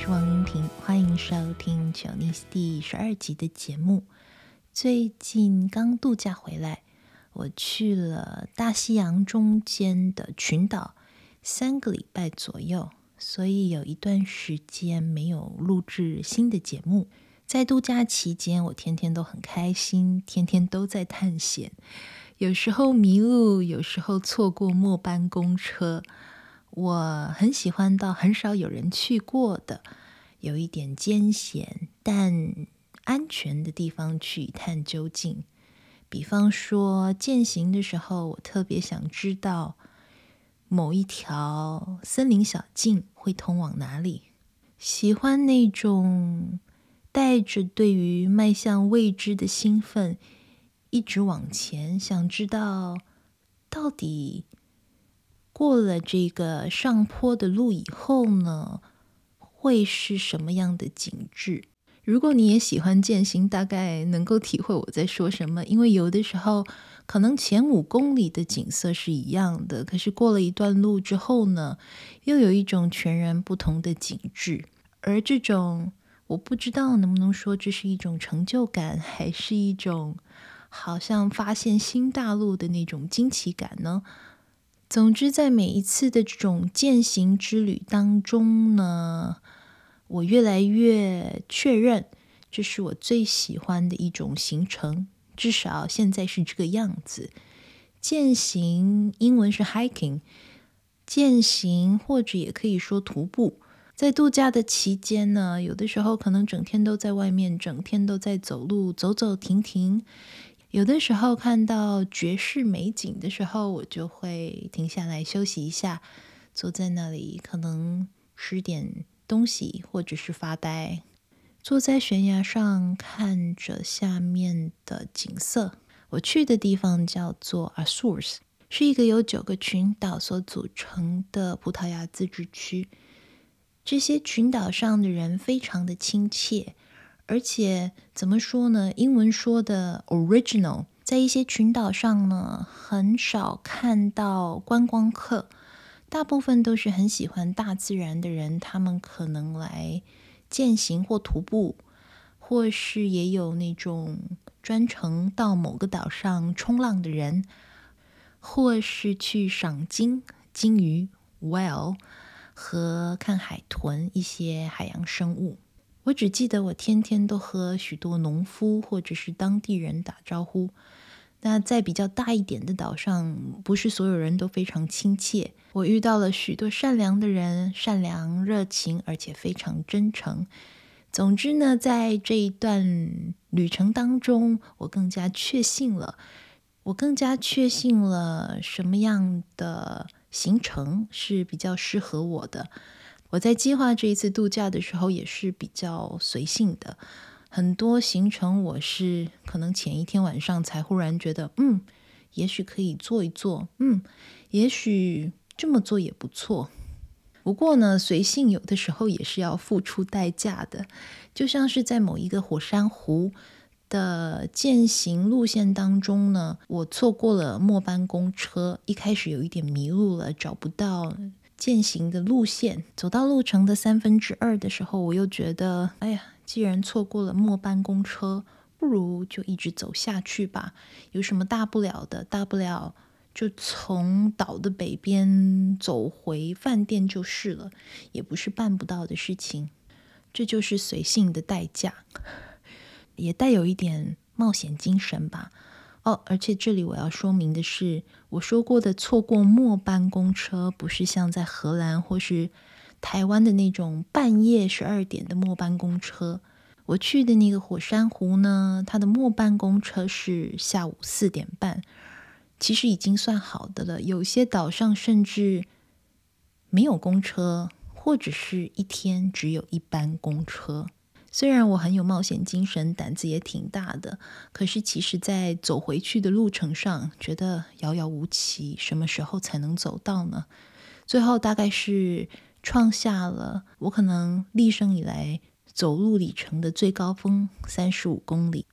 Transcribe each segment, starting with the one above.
是王英婷，欢迎收听《九尼斯》第十二集的节目。最近刚度假回来，我去了大西洋中间的群岛三个礼拜左右，所以有一段时间没有录制新的节目。在度假期间，我天天都很开心，天天都在探险。有时候迷路，有时候错过末班公车。我很喜欢到很少有人去过的、有一点艰险但安全的地方去一探究竟。比方说，健行的时候，我特别想知道某一条森林小径会通往哪里。喜欢那种带着对于迈向未知的兴奋。一直往前，想知道到底过了这个上坡的路以后呢，会是什么样的景致？如果你也喜欢健行，大概能够体会我在说什么。因为有的时候，可能前五公里的景色是一样的，可是过了一段路之后呢，又有一种全然不同的景致。而这种，我不知道能不能说这是一种成就感，还是一种。好像发现新大陆的那种惊奇感呢。总之，在每一次的这种践行之旅当中呢，我越来越确认这是我最喜欢的一种行程。至少现在是这个样子。践行英文是 hiking，践行或者也可以说徒步。在度假的期间呢，有的时候可能整天都在外面，整天都在走路，走走停停。有的时候看到绝世美景的时候，我就会停下来休息一下，坐在那里，可能吃点东西，或者是发呆。坐在悬崖上看着下面的景色。我去的地方叫做 Azores，是一个由九个群岛所组成的葡萄牙自治区。这些群岛上的人非常的亲切。而且怎么说呢？英文说的 original，在一些群岛上呢，很少看到观光客，大部分都是很喜欢大自然的人。他们可能来健行或徒步，或是也有那种专程到某个岛上冲浪的人，或是去赏鲸、鲸鱼、whale 和看海豚一些海洋生物。我只记得我天天都和许多农夫或者是当地人打招呼。那在比较大一点的岛上，不是所有人都非常亲切。我遇到了许多善良的人，善良、热情，而且非常真诚。总之呢，在这一段旅程当中，我更加确信了，我更加确信了什么样的行程是比较适合我的。我在计划这一次度假的时候也是比较随性的，很多行程我是可能前一天晚上才忽然觉得，嗯，也许可以做一做，嗯，也许这么做也不错。不过呢，随性有的时候也是要付出代价的，就像是在某一个火山湖的健行路线当中呢，我错过了末班公车，一开始有一点迷路了，找不到。践行的路线，走到路程的三分之二的时候，我又觉得，哎呀，既然错过了末班公车，不如就一直走下去吧。有什么大不了的？大不了就从岛的北边走回饭店就是了，也不是办不到的事情。这就是随性的代价，也带有一点冒险精神吧。而且这里我要说明的是，我说过的错过末班公车，不是像在荷兰或是台湾的那种半夜十二点的末班公车。我去的那个火山湖呢，它的末班公车是下午四点半，其实已经算好的了。有些岛上甚至没有公车，或者是一天只有一班公车。虽然我很有冒险精神，胆子也挺大的，可是其实，在走回去的路程上，觉得遥遥无期，什么时候才能走到呢？最后大概是创下了我可能立生以来走路里程的最高峰，三十五公里。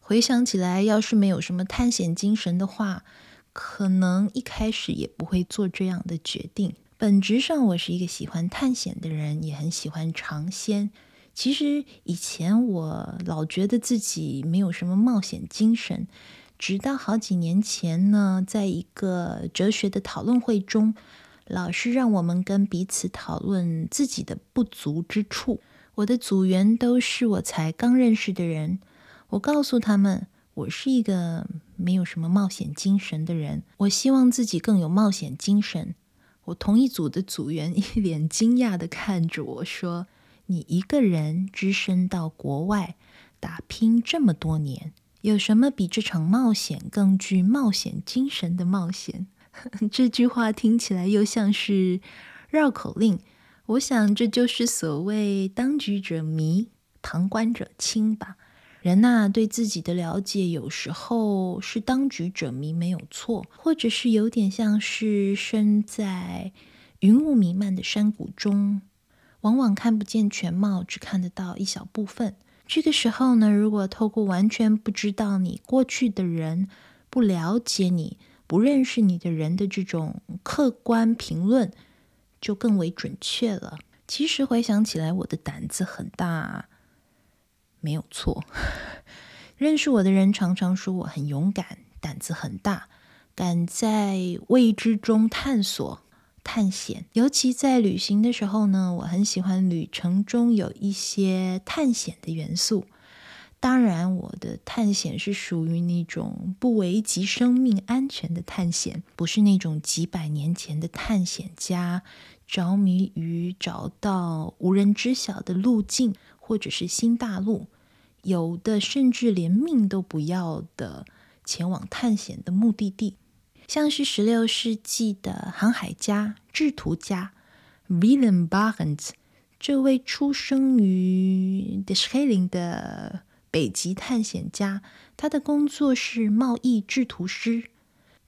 回想起来，要是没有什么探险精神的话，可能一开始也不会做这样的决定。本质上，我是一个喜欢探险的人，也很喜欢尝鲜。其实以前我老觉得自己没有什么冒险精神，直到好几年前呢，在一个哲学的讨论会中，老师让我们跟彼此讨论自己的不足之处。我的组员都是我才刚认识的人，我告诉他们，我是一个没有什么冒险精神的人，我希望自己更有冒险精神。我同一组的组员一脸惊讶地看着我说：“你一个人只身到国外打拼这么多年，有什么比这场冒险更具冒险精神的冒险？” 这句话听起来又像是绕口令。我想这就是所谓“当局者迷，旁观者清”吧。人呐、对自己的了解有时候是当局者迷，没有错，或者是有点像是身在云雾弥漫的山谷中，往往看不见全貌，只看得到一小部分。这个时候呢，如果透过完全不知道你过去的人、不了解你、不认识你的人的这种客观评论，就更为准确了。其实回想起来，我的胆子很大。没有错，认识我的人常常说我很勇敢，胆子很大，敢在未知中探索、探险。尤其在旅行的时候呢，我很喜欢旅程中有一些探险的元素。当然，我的探险是属于那种不危及生命安全的探险，不是那种几百年前的探险家着迷于找到无人知晓的路径或者是新大陆。有的甚至连命都不要的前往探险的目的地，像是十六世纪的航海家、制图家 Willem Barents，这位出生于 Terschelling 的北极探险家，他的工作是贸易制图师。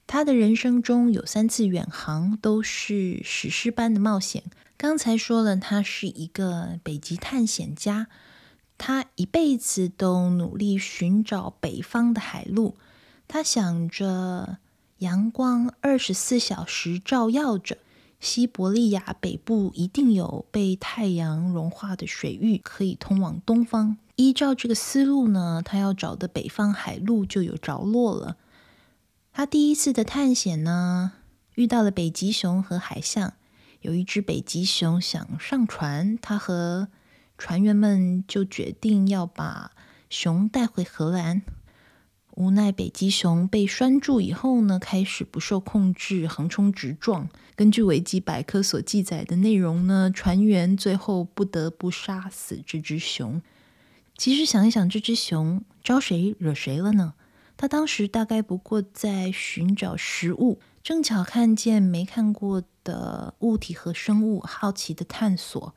他的人生中有三次远航，都是史诗般的冒险。刚才说了，他是一个北极探险家。他一辈子都努力寻找北方的海路。他想着阳光二十四小时照耀着，西伯利亚北部一定有被太阳融化的水域可以通往东方。依照这个思路呢，他要找的北方海路就有着落了。他第一次的探险呢，遇到了北极熊和海象。有一只北极熊想上船，他和船员们就决定要把熊带回荷兰，无奈北极熊被拴住以后呢，开始不受控制横冲直撞。根据维基百科所记载的内容呢，船员最后不得不杀死这只熊。其实想一想，这只熊招谁惹谁了呢？他当时大概不过在寻找食物，正巧看见没看过的物体和生物，好奇的探索。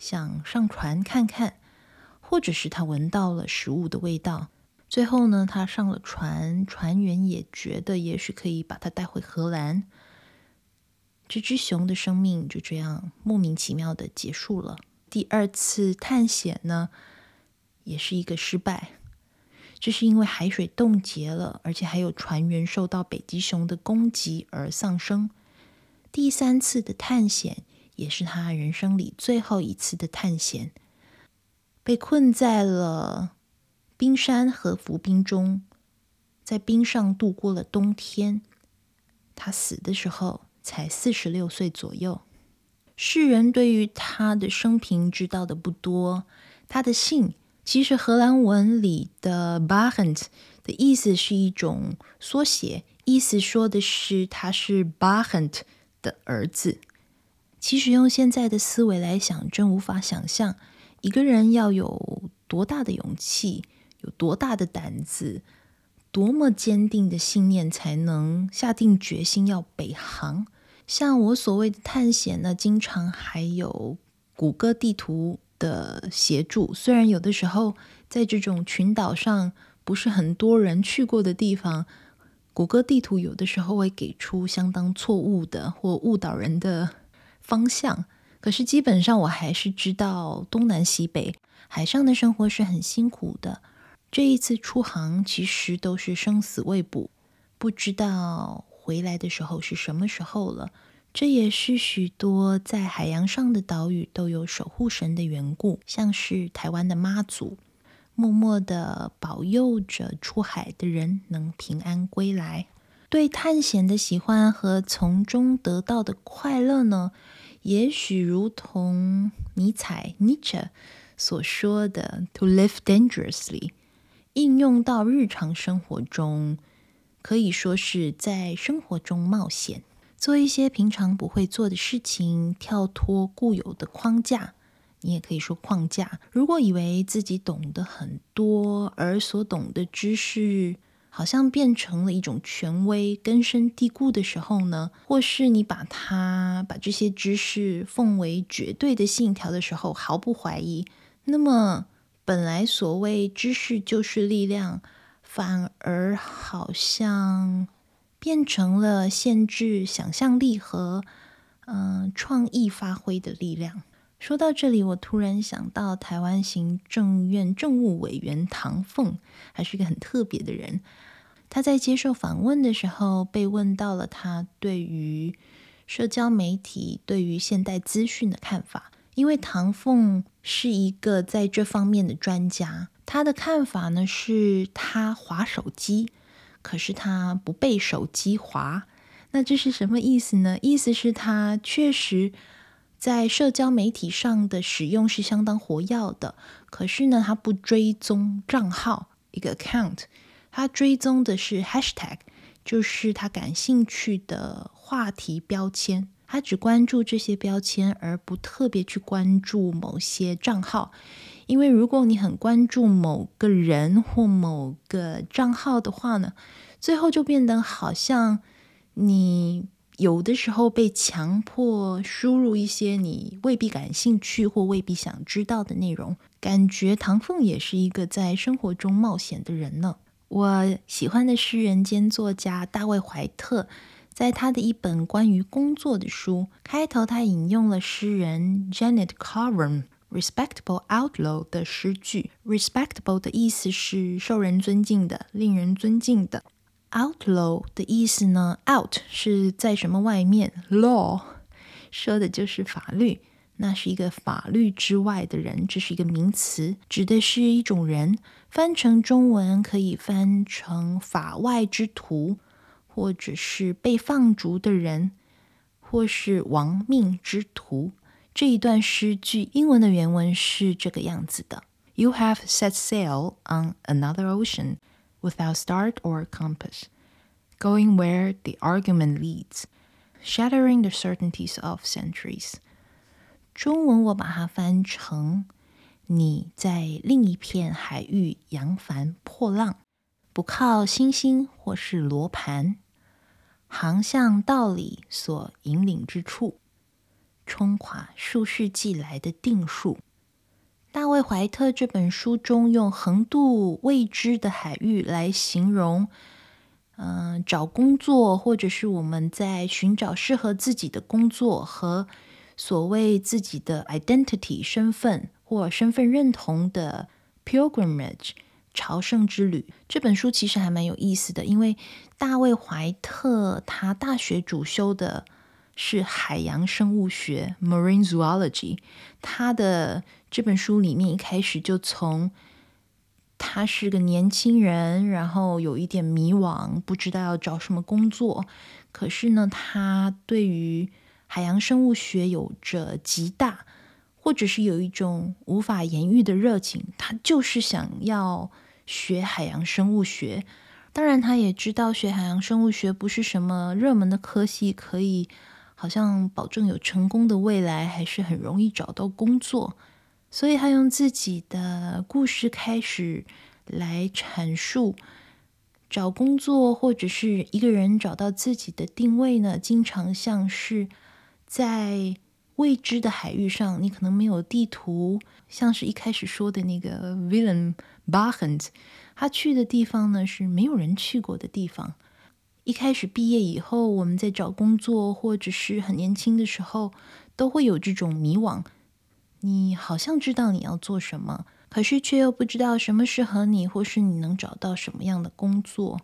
想上船看看，或者是他闻到了食物的味道。最后呢，他上了船，船员也觉得也许可以把他带回荷兰。这只熊的生命就这样莫名其妙的结束了。第二次探险呢，也是一个失败。这是因为海水冻结了，而且还有船员受到北极熊的攻击而丧生。第三次的探险。也是他人生里最后一次的探险，被困在了冰山和浮冰中，在冰上度过了冬天。他死的时候才四十六岁左右。世人对于他的生平知道的不多。他的姓其实荷兰文里的 b a h e n t 的意思是一种缩写，意思说的是他是 b a h e n t 的儿子。其实用现在的思维来想，真无法想象一个人要有多大的勇气，有多大的胆子，多么坚定的信念，才能下定决心要北航。像我所谓的探险呢，经常还有谷歌地图的协助。虽然有的时候在这种群岛上不是很多人去过的地方，谷歌地图有的时候会给出相当错误的或误导人的。方向，可是基本上我还是知道东南西北。海上的生活是很辛苦的。这一次出航其实都是生死未卜，不知道回来的时候是什么时候了。这也是许多在海洋上的岛屿都有守护神的缘故，像是台湾的妈祖，默默地保佑着出海的人能平安归来。对探险的喜欢和从中得到的快乐呢，也许如同尼采 （Nietzsche） 所说的 “to live dangerously”，应用到日常生活中，可以说是在生活中冒险，做一些平常不会做的事情，跳脱固有的框架。你也可以说框架。如果以为自己懂得很多，而所懂的知识好像变成了一种权威，根深蒂固的时候呢，或是你把它把这些知识奉为绝对的信条的时候，毫不怀疑，那么本来所谓知识就是力量，反而好像变成了限制想象力和嗯、创意发挥的力量。说到这里，我突然想到台湾行政院政务委员唐凤，还是一个很特别的人。他在接受访问的时候，被问到了他对于社交媒体、对于现代资讯的看法。因为唐凤是一个在这方面的专家，他的看法呢是，他滑手机，可是他不被手机滑。那这是什么意思呢？意思是，他确实。在社交媒体上的使用是相当活跃的，可是呢，他不追踪账号一个 account，他追踪的是 hashtag，就是他感兴趣的话题标签，他只关注这些标签，而不特别去关注某些账号，因为如果你很关注某个人或某个账号的话呢，最后就变得好像你。有的时候被强迫输入一些你未必感兴趣或未必想知道的内容，感觉唐凤也是一个在生活中冒险的人呢。我喜欢的诗人兼作家大卫·怀特，在他的一本关于工作的书开头，他引用了诗人 Janet Carvin Respectable Outlaw 的诗句。Respectable 的意思是受人尊敬的，令人尊敬的。Outlaw 的意思呢？Out 是在什么外面？Law 说的就是法律，那是一个法律之外的人，这是一个名词，指的是一种人。翻成中文可以翻成法外之徒，或者是被放逐的人，或是亡命之徒。这一段诗句英文的原文是这个样子的：You have set sail on another ocean. Without start or compass, going where the argument leads, shattering the certainties of centuries。中文我把它翻成：你在另一片海域扬帆破浪，不靠星星或是罗盘，航向道理所引领之处，冲垮数世纪来的定数。大卫·怀特这本书中用横渡未知的海域来形容，嗯、找工作或者是我们在寻找适合自己的工作和所谓自己的 identity 身份或身份认同的 pilgrimage 朝圣之旅。这本书其实还蛮有意思的，因为大卫·怀特他大学主修的是海洋生物学 （marine zoology），他的。这本书里面一开始就从他是个年轻人，然后有一点迷惘，不知道要找什么工作。可是呢，他对于海洋生物学有着极大，或者是有一种无法言喻的热情。他就是想要学海洋生物学。当然，他也知道学海洋生物学不是什么热门的科系，可以好像保证有成功的未来，还是很容易找到工作。所以他用自己的故事开始来阐述找工作，或者是一个人找到自己的定位呢，经常像是在未知的海域上，你可能没有地图，像是一开始说的那个 Willem Barents，他去的地方呢是没有人去过的地方。一开始毕业以后，我们在找工作，或者是很年轻的时候，都会有这种迷惘。你好像知道你要做什么，可是却又不知道什么适合你，或是你能找到什么样的工作。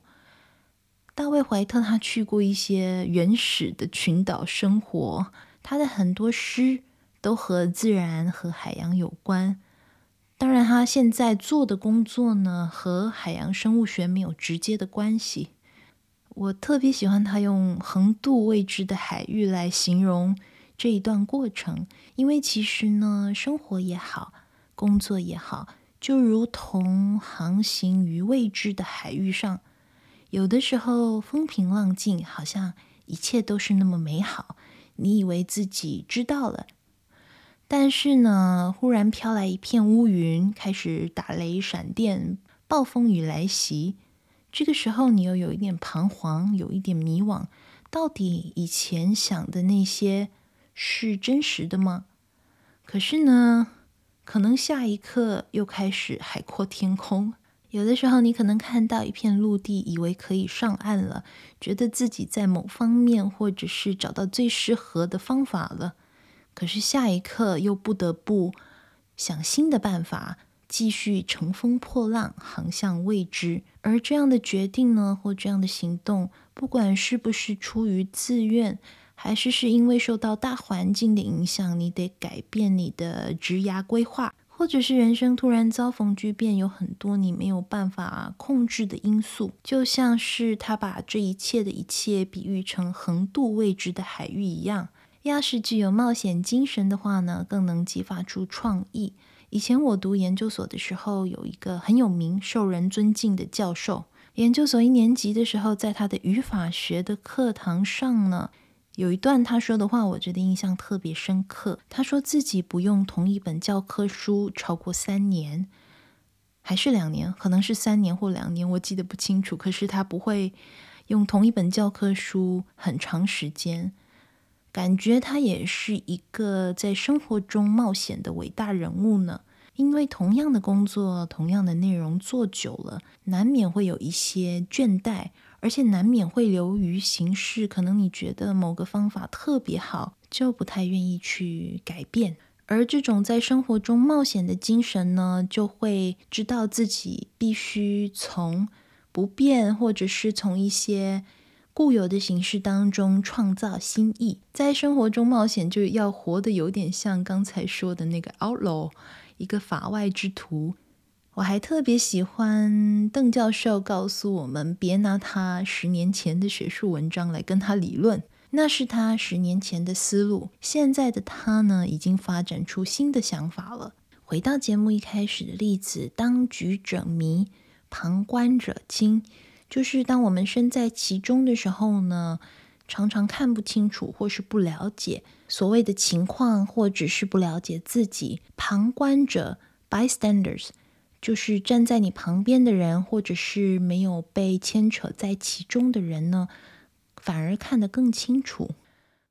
大卫·怀特他去过一些原始的群岛生活，他的很多诗都和自然和海洋有关。当然，他现在做的工作呢，和海洋生物学没有直接的关系。我特别喜欢他用横渡未知的海域来形容这一段过程，因为其实呢，生活也好，工作也好，就如同航行于未知的海域上。有的时候风平浪静，好像一切都是那么美好，你以为自己知道了。但是呢，忽然飘来一片乌云，开始打雷、闪电、暴风雨来袭。这个时候，你又有一点彷徨，有一点迷惘。到底以前想的那些是真实的吗？可是呢，可能下一刻又开始海阔天空。有的时候，你可能看到一片陆地，以为可以上岸了，觉得自己在某方面或者是找到最适合的方法了。可是下一刻又不得不想新的办法，继续乘风破浪，航向未知。而这样的决定呢，或这样的行动，不管是不是出于自愿，还是是因为受到大环境的影响，你得改变你的职涯规划，或者是人生突然遭逢巨变，有很多你没有办法控制的因素。就像是他把这一切的一切比喻成横渡未知的海域一样。要是具有冒险精神的话呢，更能激发出创意。以前我读研究所的时候，有一个很有名、受人尊敬的教授。研究所一年级的时候，在他的语法学的课堂上呢，有一段他说的话，我觉得印象特别深刻。他说自己不用同一本教科书超过三年，还是两年，可能是三年或两年，我记得不清楚。可是他不会用同一本教科书很长时间。感觉他也是一个在生活中冒险的伟大人物呢。因为同样的工作，同样的内容做久了，难免会有一些倦怠，而且难免会流于形式。可能你觉得某个方法特别好，就不太愿意去改变。而这种在生活中冒险的精神呢，就会知道自己必须从不变，或者是从一些。固有的形式当中创造新意，在生活中冒险，就要活得有点像刚才说的那个 outlaw，一个法外之徒。我还特别喜欢邓教授告诉我们，别拿他十年前的学术文章来跟他理论，那是他十年前的思路。现在的他呢，已经发展出新的想法了。回到节目一开始的例子，当局者迷，旁观者清。就是当我们身在其中的时候呢，常常看不清楚或是不了解所谓的情况，或者是不了解自己。旁观者 （bystanders） 就是站在你旁边的人，或者是没有被牵扯在其中的人呢，反而看得更清楚。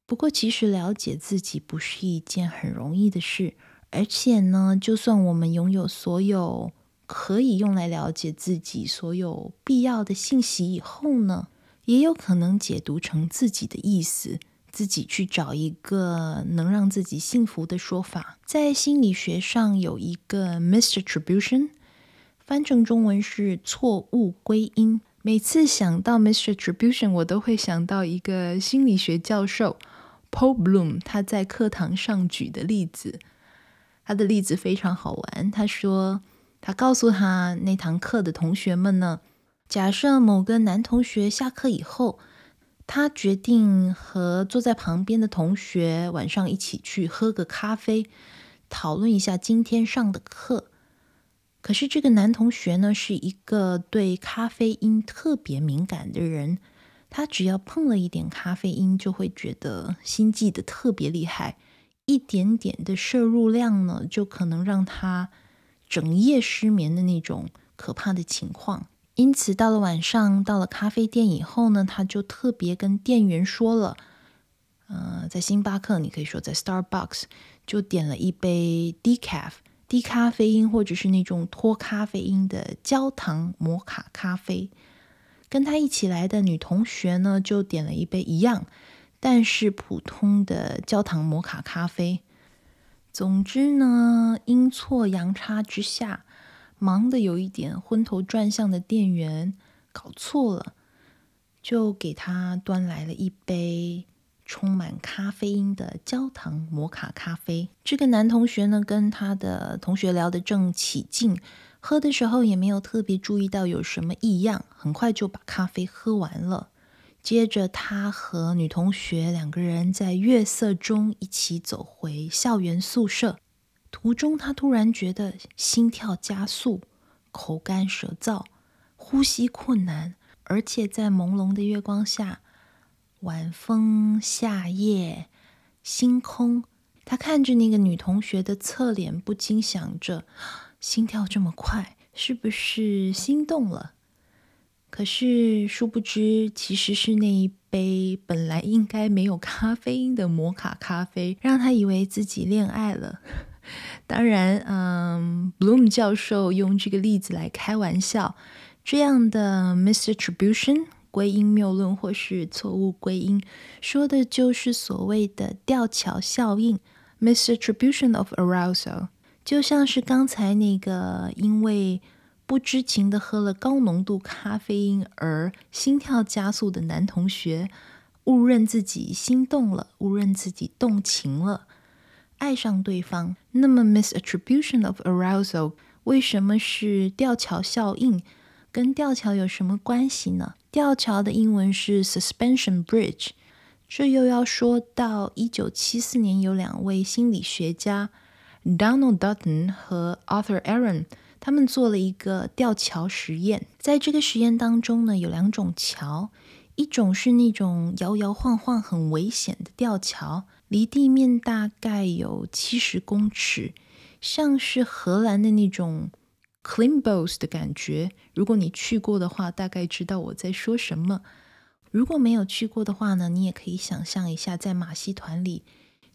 不过，其实了解自己不是一件很容易的事，而且呢，就算我们拥有所有。可以用来了解自己所有必要的信息以后呢，也有可能解读成自己的意思，自己去找一个能让自己幸福的说法。在心理学上有一个 misattribution，翻成中文是错误归因。每次想到 misattribution，我都会想到一个心理学教授 Paul Bloom，他在课堂上举的例子。他的例子非常好玩，他说。他告诉他那堂课的同学们呢，假设某个男同学下课以后，他决定和坐在旁边的同学晚上一起去喝个咖啡，讨论一下今天上的课。可是这个男同学呢，是一个对咖啡因特别敏感的人，他只要碰了一点咖啡因，就会觉得心悸的特别厉害，一点点的摄入量呢，就可能让他。整夜失眠的那种可怕的情况，因此到了晚上，到了咖啡店以后呢，他就特别跟店员说了，呃，在星巴克，你可以说在 Starbucks，就点了一杯 decaf 低咖啡因或者是那种脱咖啡因的焦糖摩卡咖啡。跟他一起来的女同学呢，就点了一杯一样，但是普通的焦糖摩卡咖啡。总之呢，阴错阳差之下，忙得有一点昏头转向的店员搞错了，就给他端来了一杯充满咖啡因的焦糖摩卡咖啡。这个男同学呢，跟他的同学聊得正起劲，喝的时候也没有特别注意到有什么异样，很快就把咖啡喝完了。接着，他和女同学两个人在月色中一起走回校园宿舍。途中，他突然觉得心跳加速，口干舌燥，呼吸困难。而且在朦胧的月光下，晚风、夏夜、星空，他看着那个女同学的侧脸，不禁想着：心跳这么快，是不是心动了？可是殊不知，其实是那一杯本来应该没有咖啡因的摩卡咖啡，让他以为自己恋爱了。当然，嗯，Bloom 教授用这个例子来开玩笑。这样的 misattribution 归因谬论或是错误归因，说的就是所谓的吊桥效应 misattribution of arousal，就像是刚才那个因为不知情的喝了高浓度咖啡因而心跳加速的男同学，误认自己心动了，误认自己动情了，爱上对方。那么 misattribution of arousal 为什么是吊桥效应？跟吊桥有什么关系呢？吊桥的英文是 suspension bridge，这又要说到一九七四年有两位心理学家 Donald Dutton 和 Arthur Aaron，他们做了一个吊桥实验。在这个实验当中呢，有两种桥，一种是那种摇摇晃晃很危险的吊桥，离地面大概有七十公尺，像是荷兰的那种。Climbos 的感觉，如果你去过的话，大概知道我在说什么。如果没有去过的话呢，你也可以想象一下，在马戏团里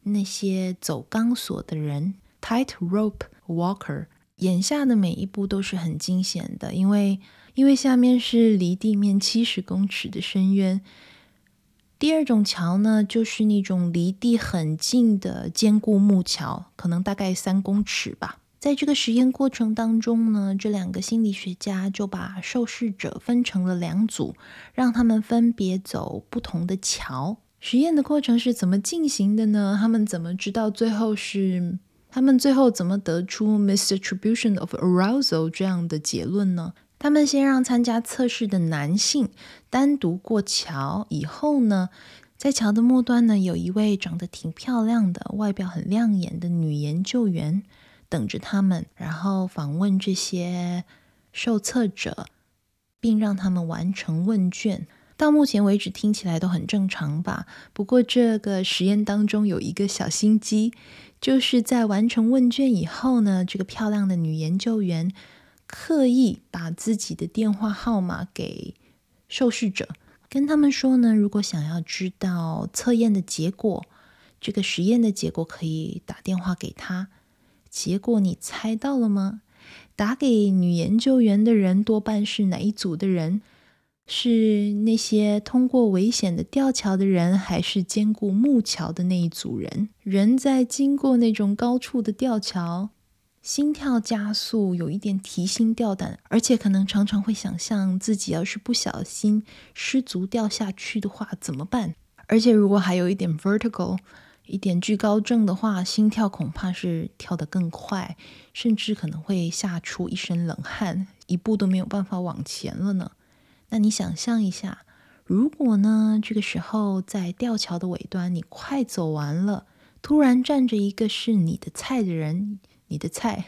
那些走钢索的人，Tightrope Walker，眼下的每一步都是很惊险的，因为因为下面是离地面七十公尺的深渊。第二种桥呢，就是那种离地很近的坚固木桥，可能大概三公尺吧。在这个实验过程当中呢，这两个心理学家就把受试者分成了两组，让他们分别走不同的桥。实验的过程是怎么进行的呢？他们怎么知道最后是？他们最后怎么得出 misattribution of arousal 这样的结论呢？他们先让参加测试的男性单独过桥，以后呢，在桥的末端呢，有一位长得挺漂亮的、外表很亮眼的女研究员。等着他们，然后访问这些受测者，并让他们完成问卷。到目前为止听起来都很正常吧？不过这个实验当中有一个小心机，就是在完成问卷以后呢，这个漂亮的女研究员刻意把自己的电话号码给受试者，跟他们说呢，如果想要知道测验的结果，这个实验的结果，可以打电话给他。结果你猜到了吗？打给女研究员的人多半是哪一组的人？是那些通过危险的吊桥的人，还是坚固木桥的那一组人？人在经过那种高处的吊桥，心跳加速，有一点提心吊胆，而且可能常常会想象自己要是不小心失足掉下去的话怎么办？而且如果还有一点 vertigo。一点惧高症的话，心跳恐怕是跳得更快，甚至可能会吓出一身冷汗，一步都没有办法往前了呢。那你想象一下，如果呢，这个时候在吊桥的尾端，你快走完了，突然站着一个是你的菜的人，你的菜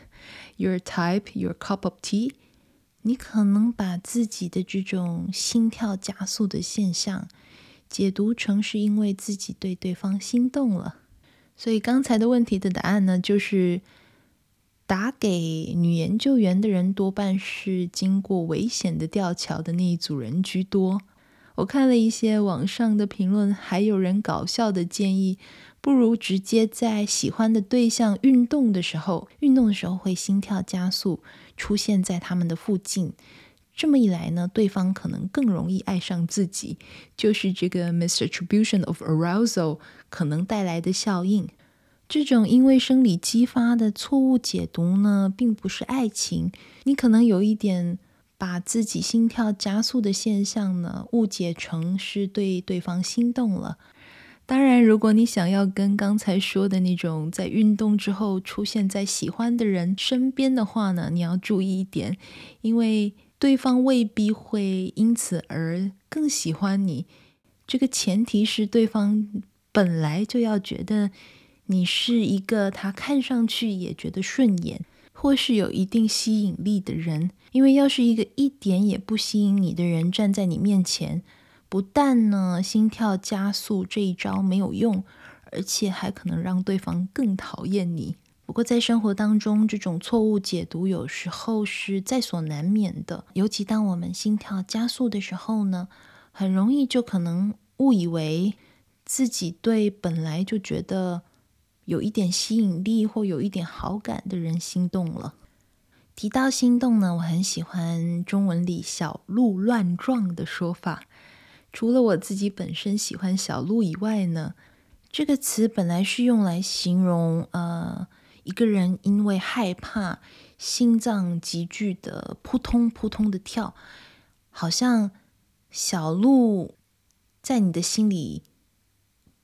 ，your type, your cup of tea，你可能把自己的这种心跳加速的现象。解读成是因为自己对对方心动了，所以刚才的问题的答案呢，就是打给女研究员的人多半是经过危险的吊桥的那一组人居多。我看了一些网上的评论，还有人搞笑的建议，不如直接在喜欢的对象运动的时候，运动的时候会心跳加速，出现在他们的附近。这么一来呢，对方可能更容易爱上自己，就是这个 misattribution of arousal 可能带来的效应。这种因为生理激发的错误解读呢，并不是爱情。你可能有一点把自己心跳加速的现象呢，误解成是对对方心动了。当然，如果你想要跟刚才说的那种在运动之后出现在喜欢的人身边的话呢，你要注意一点，因为对方未必会因此而更喜欢你。这个前提是对方本来就要觉得你是一个他看上去也觉得顺眼，或是有一定吸引力的人。因为要是一个一点也不吸引你的人站在你面前，不但呢心跳加速这一招没有用，而且还可能让对方更讨厌你。不过在生活当中，这种错误解读有时候是在所难免的，尤其当我们心跳加速的时候呢。很容易就可能误以为自己对本来就觉得有一点吸引力或有一点好感的人心动了。提到心动呢，我很喜欢中文里“小鹿乱撞”的说法。除了我自己本身喜欢小鹿以外呢，这个词本来是用来形容呃一个人因为害怕，心脏急剧的扑通扑通的跳，好像。小鹿在你的心里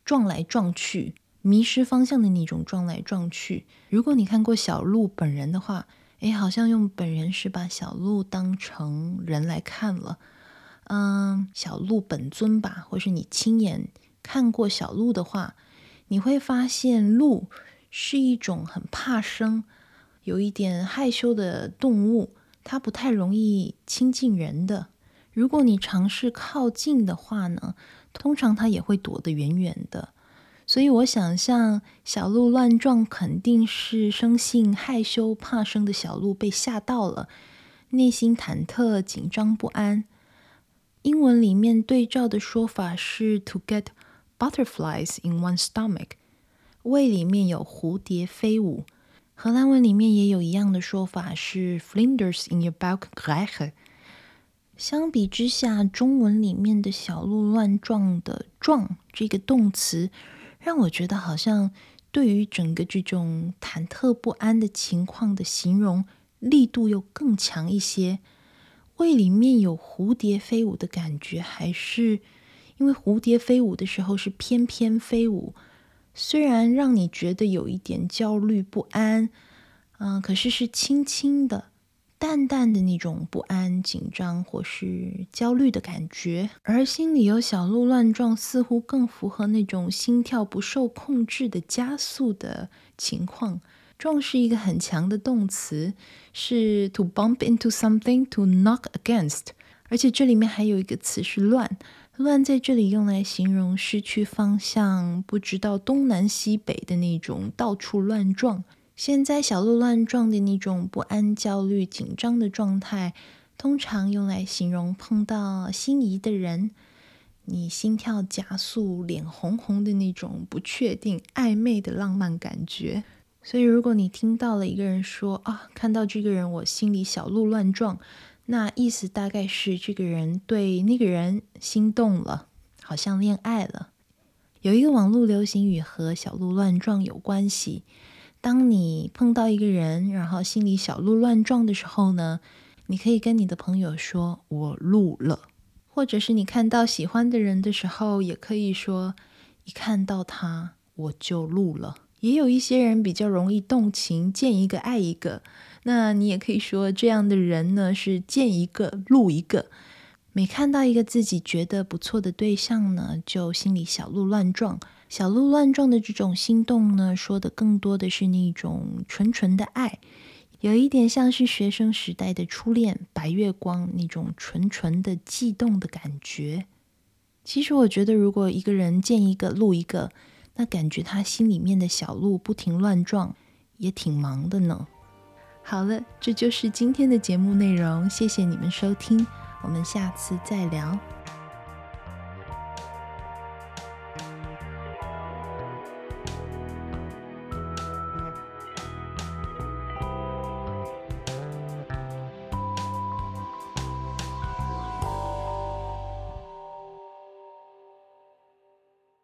撞来撞去，迷失方向的那种撞来撞去。如果你看过小鹿本人的话，诶，好像用本人是把小鹿当成人来看了。嗯，小鹿本尊吧，或是你亲眼看过小鹿的话，你会发现鹿是一种很怕生、有一点害羞的动物，它不太容易亲近人的。如果你尝试靠近的话呢，通常它也会躲得远远的。所以我想象小鹿乱撞，肯定是生性害羞怕生的小鹿被吓到了，内心忐忑紧张不安。英文里面对照的说法是 “to get butterflies in one's stomach”，胃里面有蝴蝶飞舞。荷兰文里面也有一样的说法是 “flinders in your buik krijgen”。相比之下，中文里面的小鹿乱撞的“撞”这个动词，让我觉得好像对于整个这种忐忑不安的情况的形容力度又更强一些。胃里面有蝴蝶飞舞的感觉，还是因为蝴蝶飞舞的时候是翩翩飞舞，虽然让你觉得有一点焦虑不安，嗯、可是是轻轻的。淡淡的那种不安、紧张或是焦虑的感觉，而心里有小鹿乱撞，似乎更符合那种心跳不受控制的加速的情况。撞是一个很强的动词，是 to bump into something, to knock against。而且这里面还有一个词是乱，乱在这里用来形容失去方向、不知道东南西北的那种到处乱撞。现在小鹿乱撞的那种不安、焦虑、紧张的状态，通常用来形容碰到心仪的人，你心跳加速、脸红红的那种不确定、暧昧的浪漫感觉。所以，如果你听到了一个人说啊，看到这个人我心里小鹿乱撞，那意思大概是这个人对那个人心动了，好像恋爱了。有一个网络流行语和小鹿乱撞有关系。当你碰到一个人，然后心里小鹿乱撞的时候呢，你可以跟你的朋友说“我鹿了”，或者是你看到喜欢的人的时候，也可以说“一看到他我就鹿了”。也有一些人比较容易动情，见一个爱一个，那你也可以说这样的人呢是见一个录一个。每看到一个自己觉得不错的对象呢，就心里小鹿乱撞。小鹿乱撞的这种心动呢，说的更多的是那种纯纯的爱，有一点像是学生时代的初恋，白月光那种纯纯的悸动的感觉。其实我觉得，如果一个人见一个鹿一个，那感觉他心里面的小鹿不停乱撞，也挺忙的呢。好了，这就是今天的节目内容，谢谢你们收听，我们下次再聊。